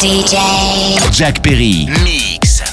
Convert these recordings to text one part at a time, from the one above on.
DJ Jack Perry. Mix.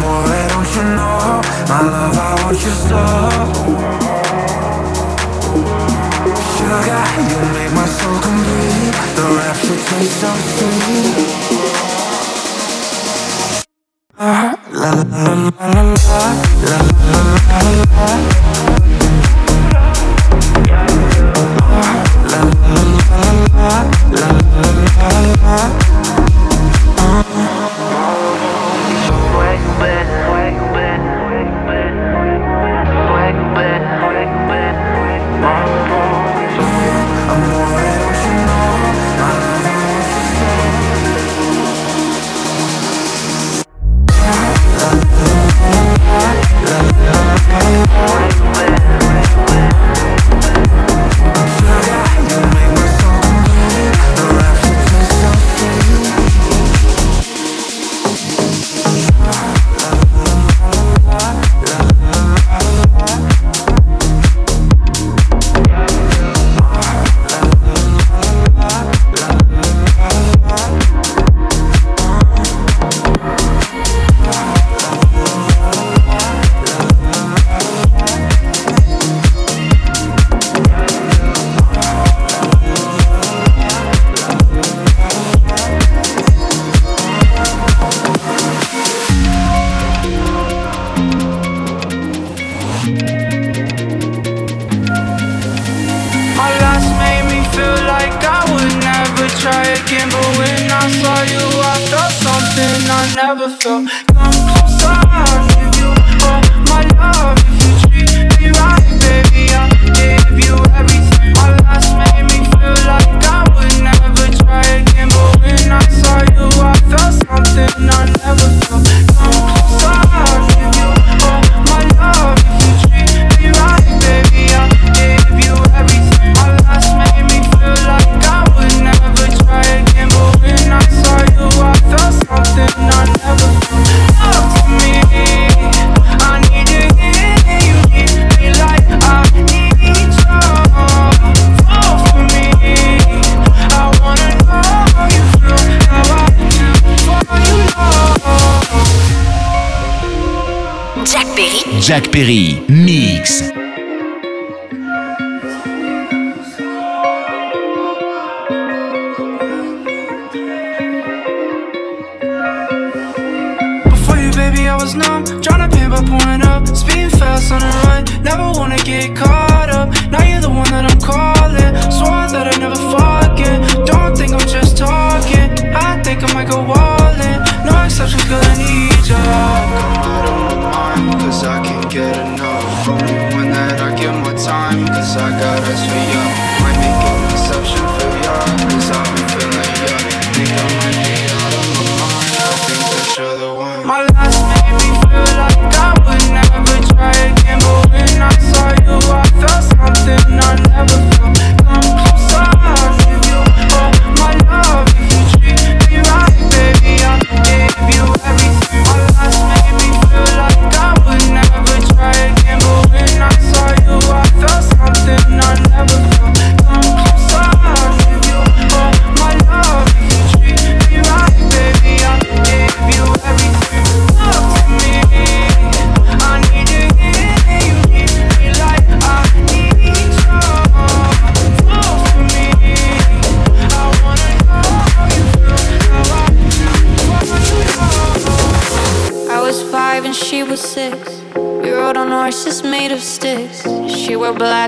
boy, don't you know? My love, I want you so. Sugar, you make my soul complete. The rapture taste so sweet. La la la la la la la. Perry. Mix.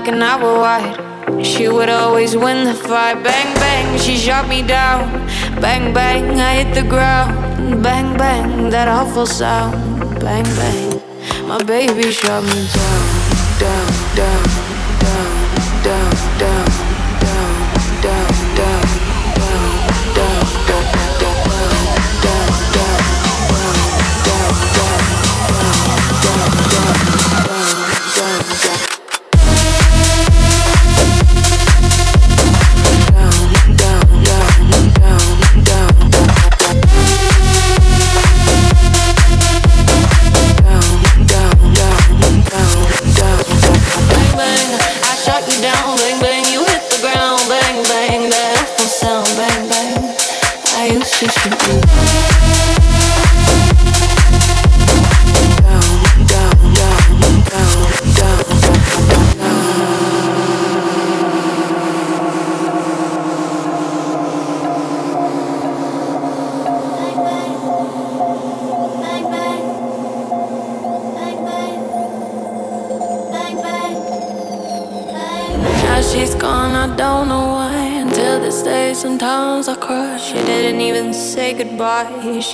like an hour wide. She would always win the fight. Bang, bang, she shot me down. Bang, bang, I hit the ground. Bang, bang, that awful sound. Bang, bang, my baby shot me down. Down, down, down, down, down.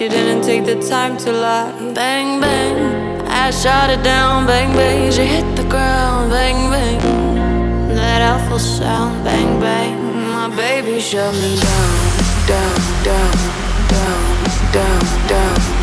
you didn't take the time to lie. Bang, bang, I shot it down. Bang, bang, she hit the ground. Bang, bang, that awful sound. Bang, bang, my baby shut me down, down, down, down, down, down.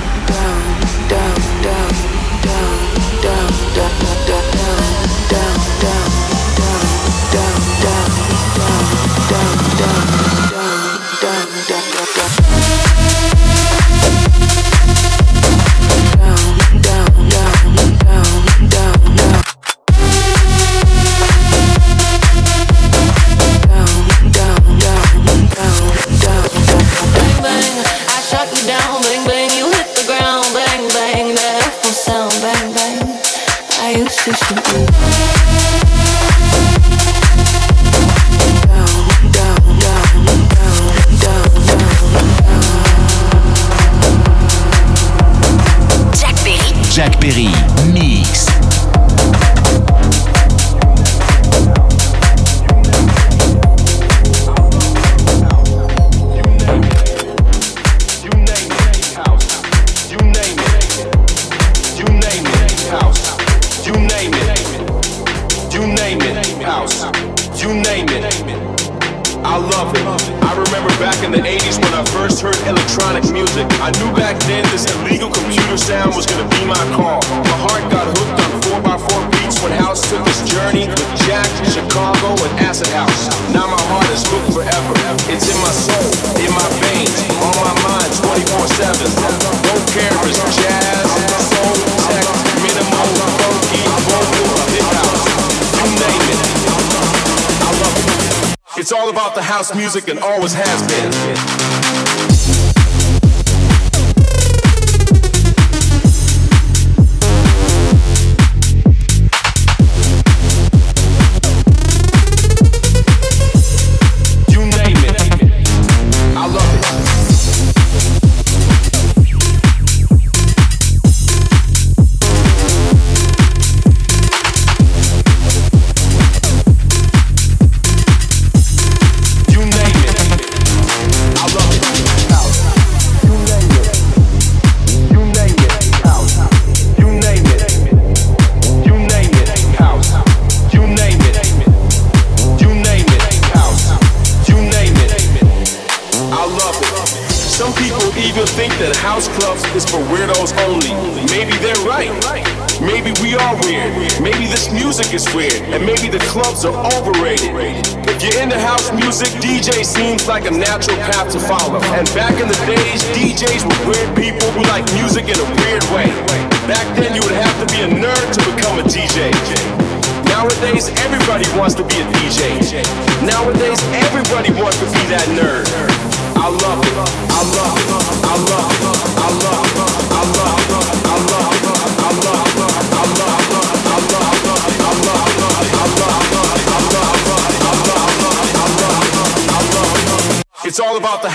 music and always have. natural path to follow.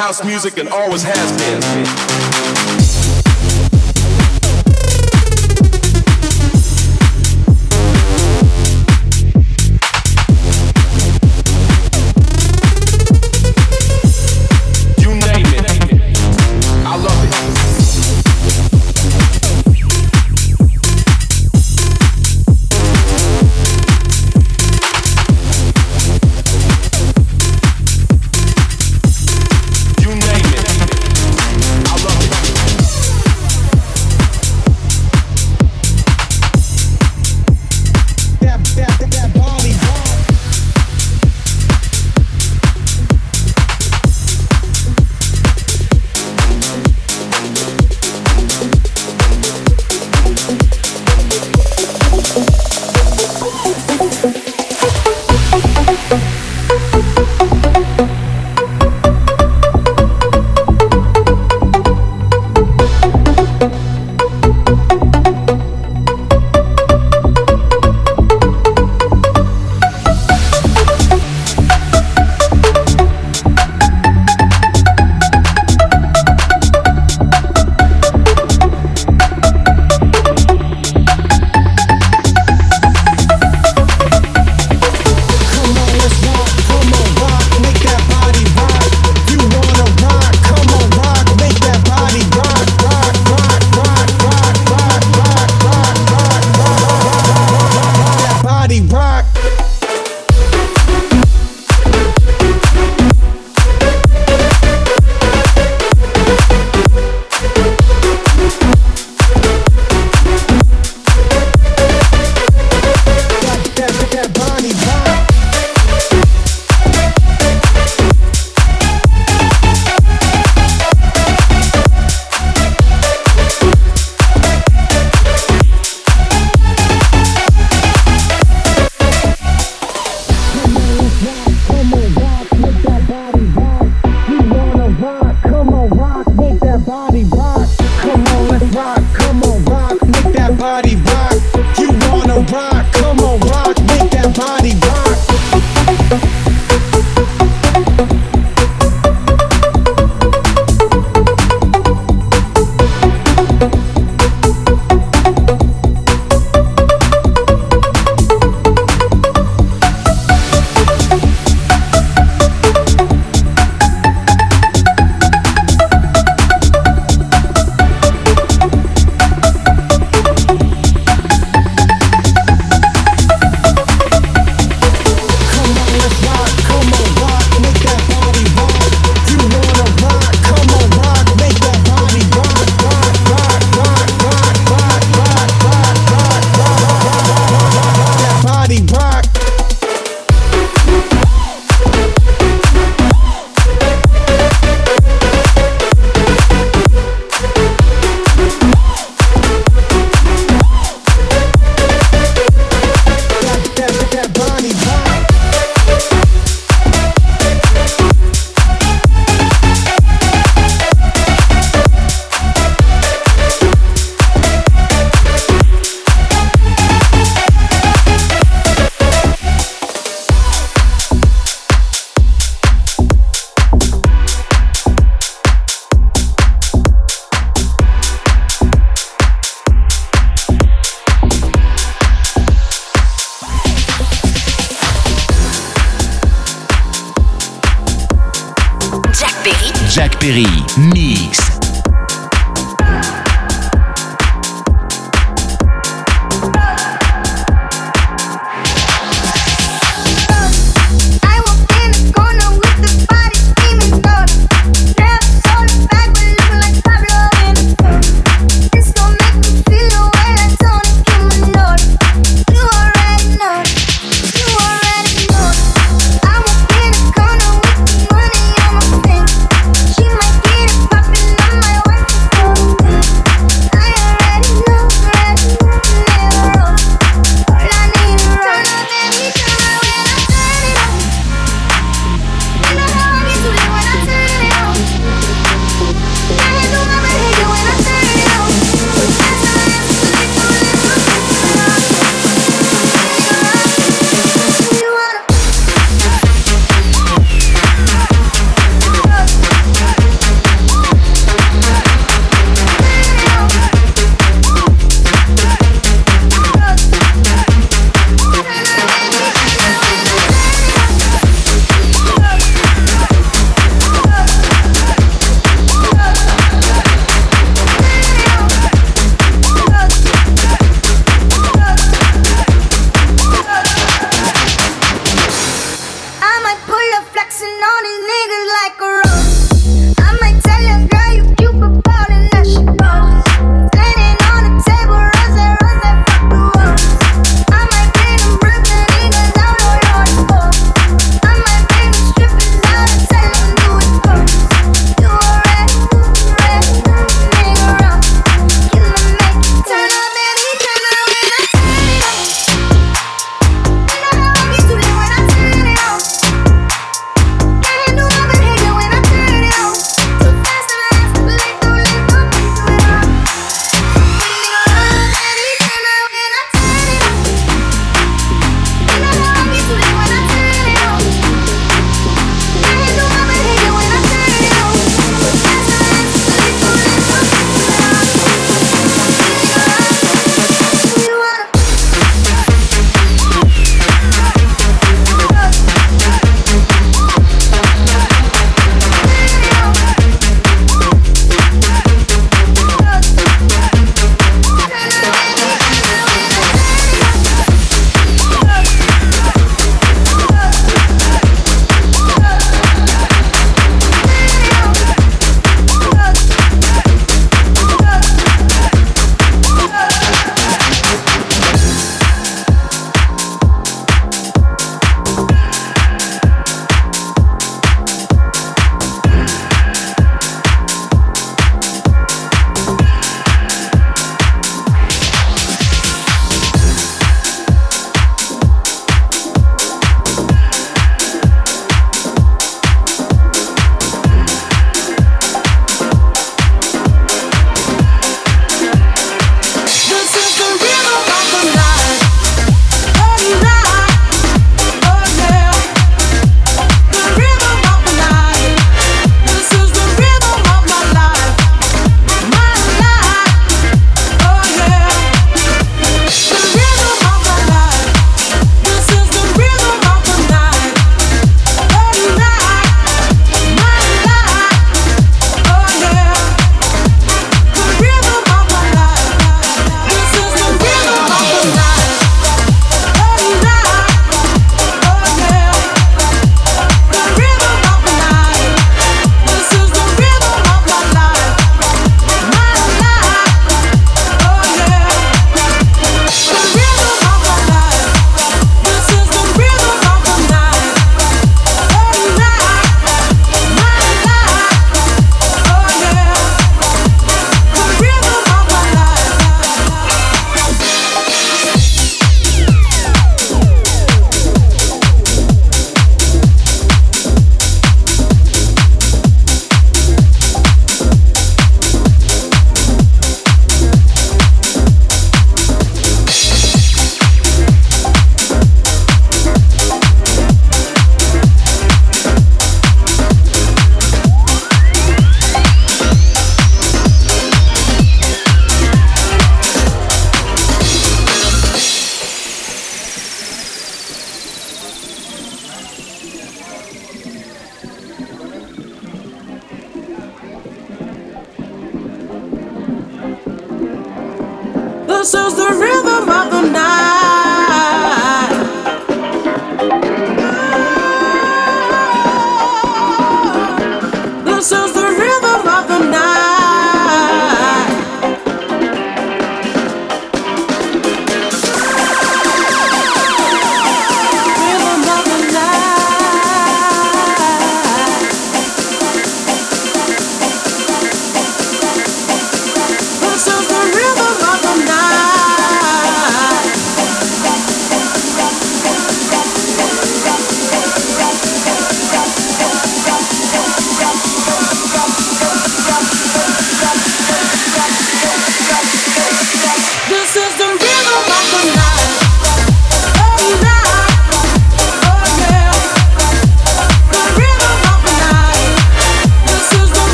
house music and always has been.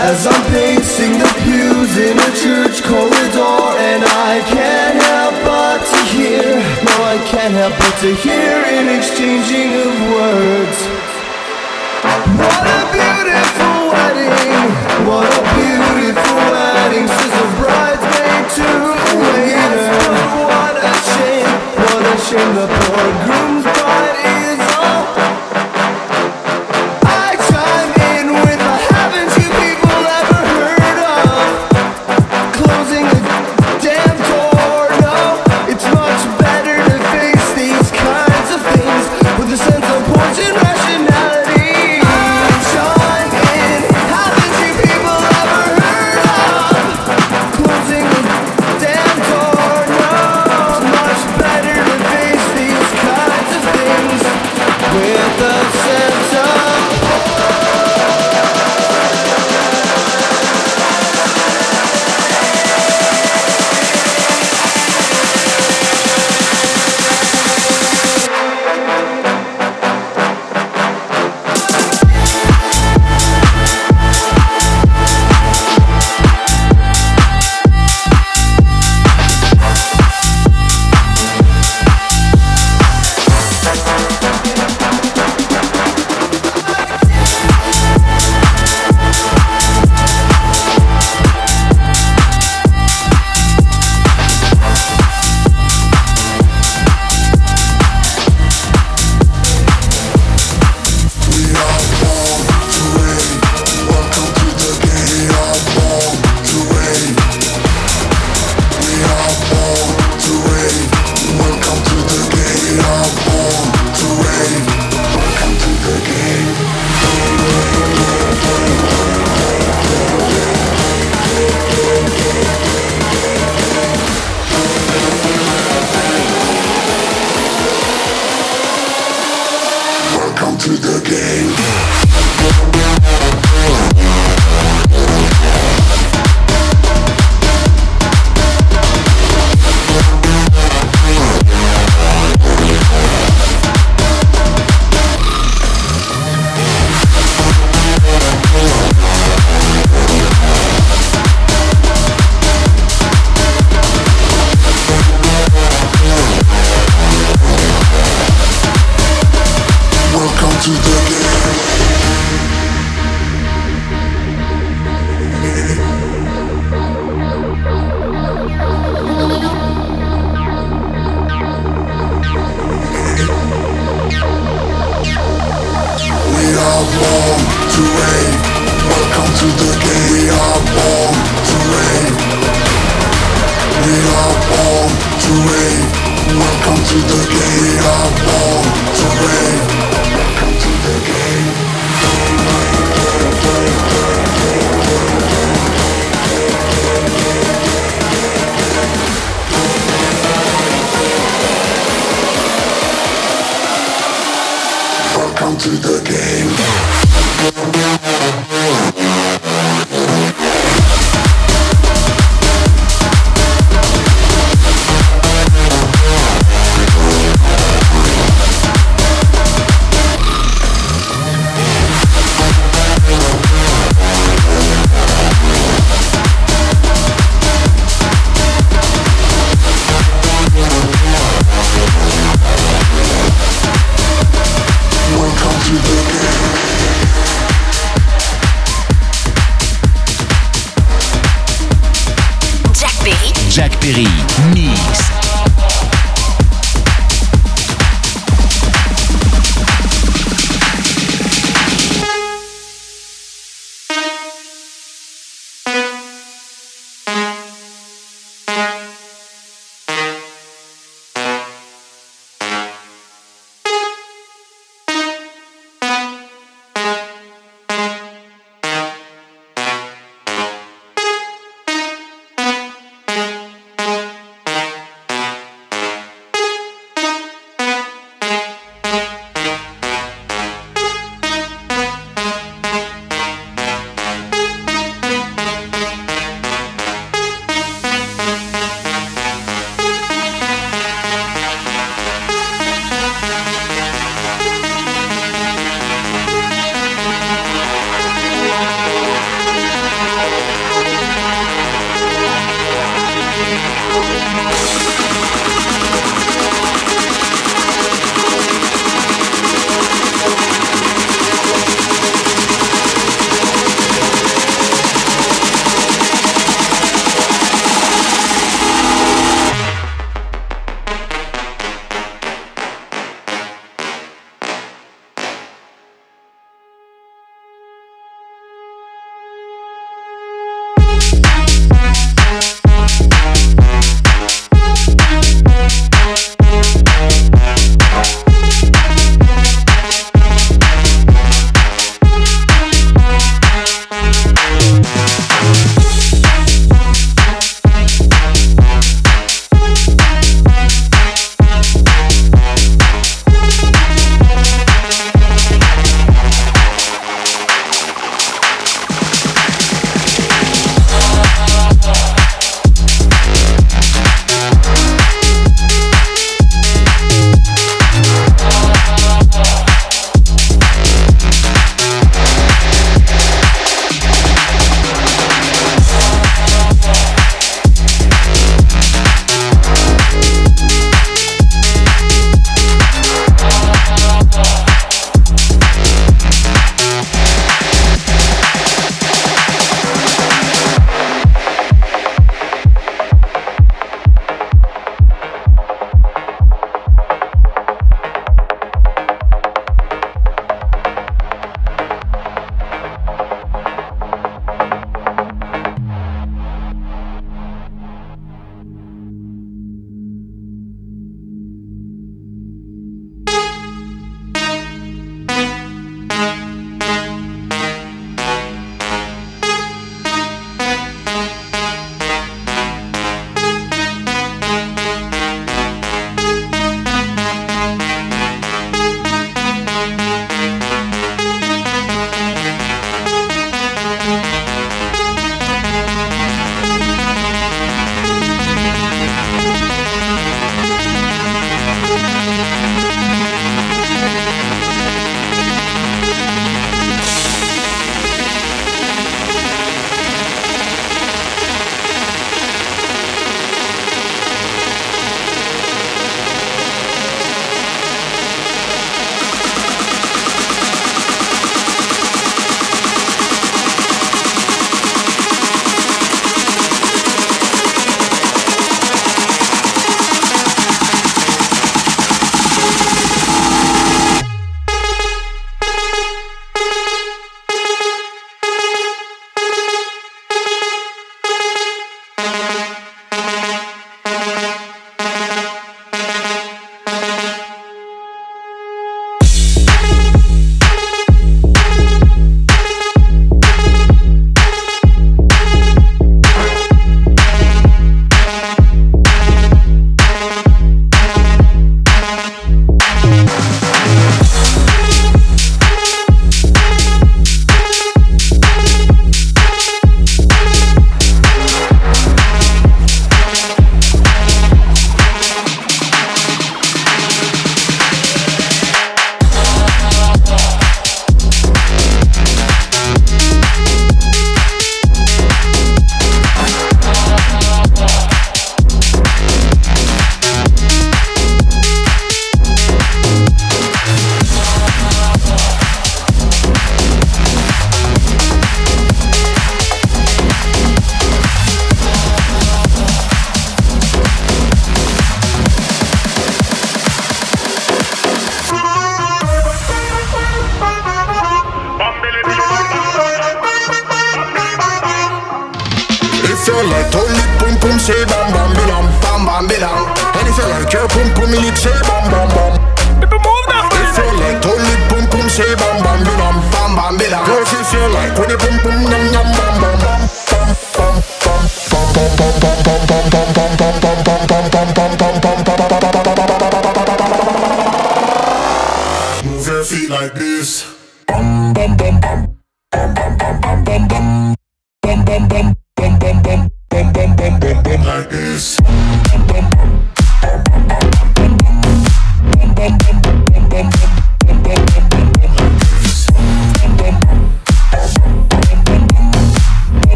As I'm pacing the pews in a church corridor And I can't help but to hear No, I can't help but to hear an exchanging of words. What a beautiful wedding What a beautiful wedding Says a bridesmaid to the waiter. What a shame, what a shame the poor groom Jack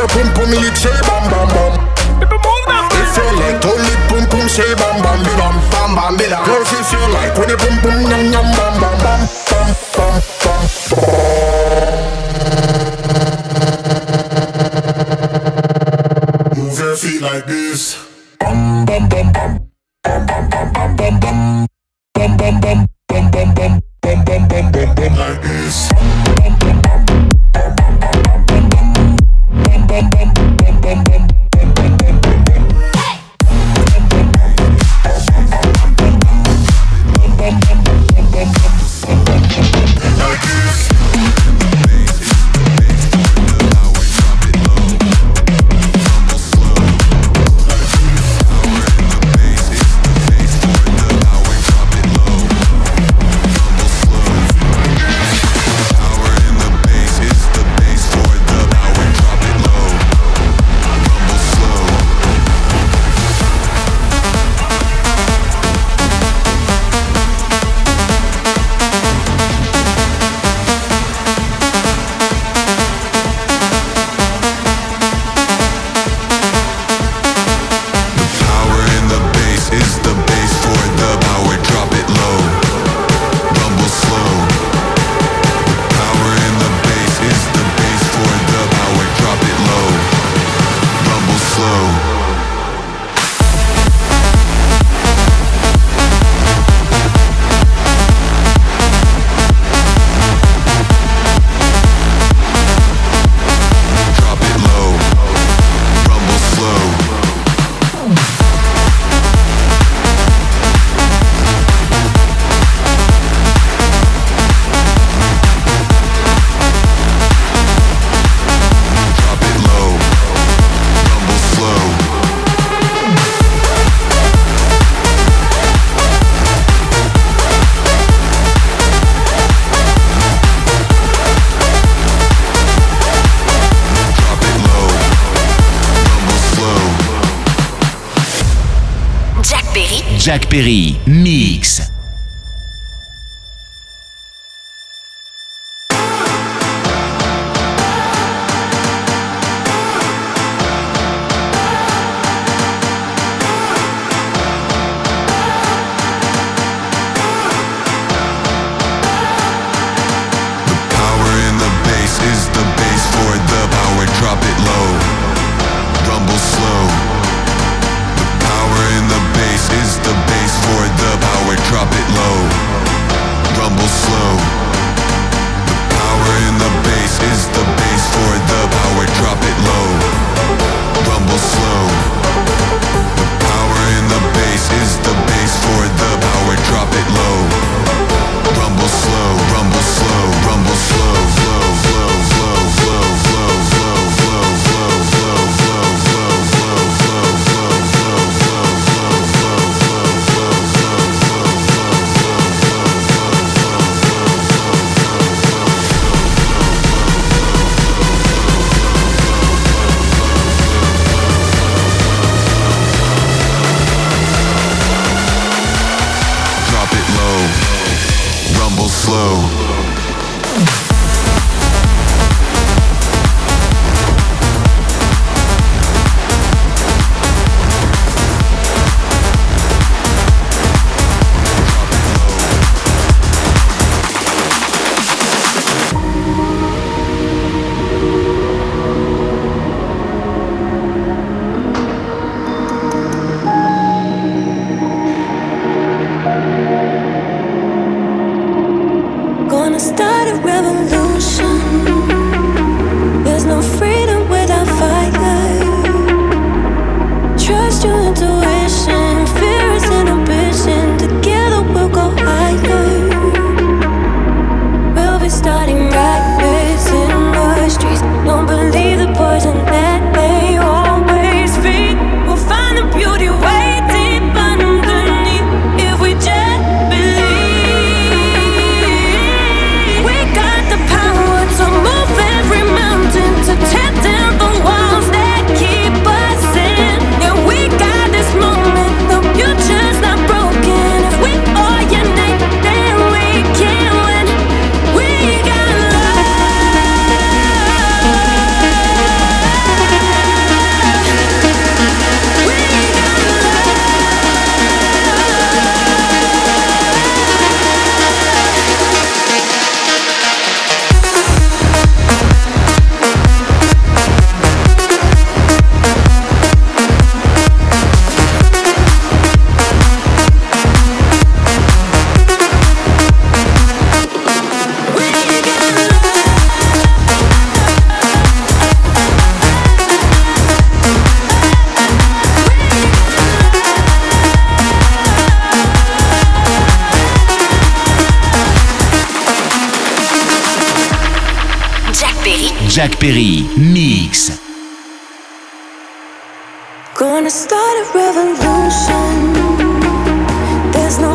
Your pum pum it say bam bam bam. If you like to pum pum say bam bam bam bam bam bam. Girls if you like when it pum pum yum yum bam bam bam bam bam. bam. Move your feet like this. Jacques Perry. Mix. Jack Perry, Mix. Gonna start a revolution. There's no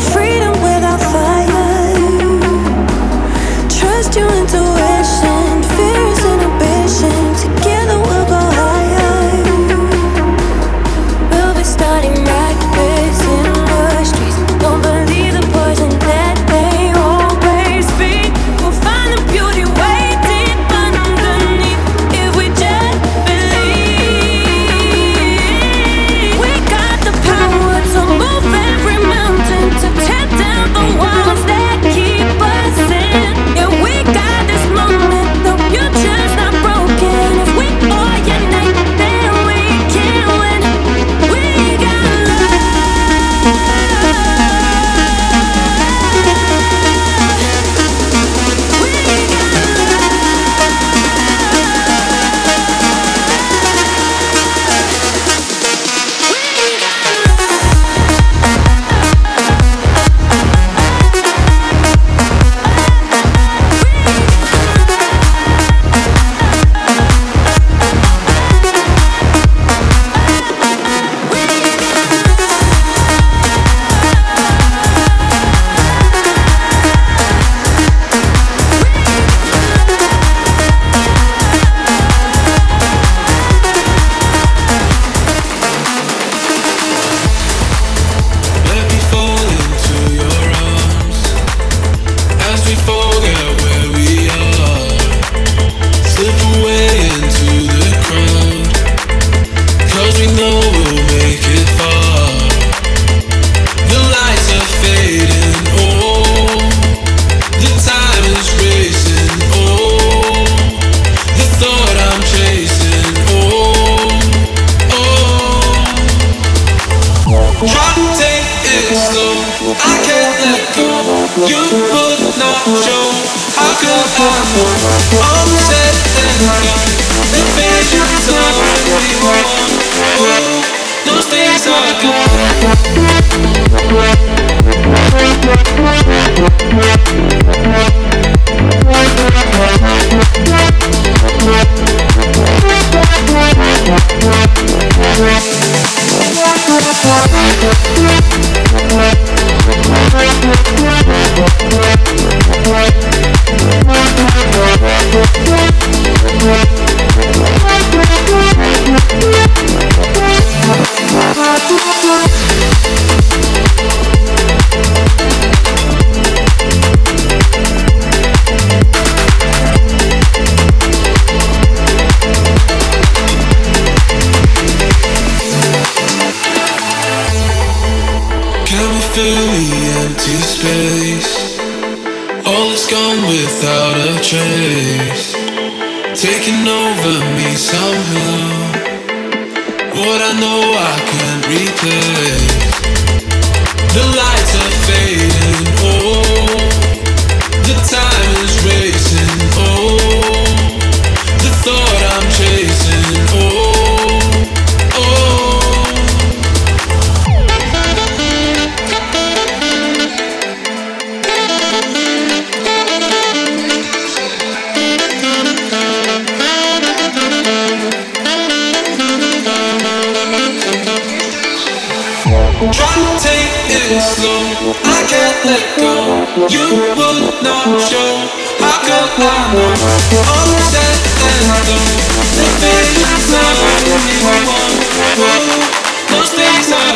Trying to take it slow, I can't let go. You would not show. How could I know? All said and done, the feeling's not anyone. Those things are.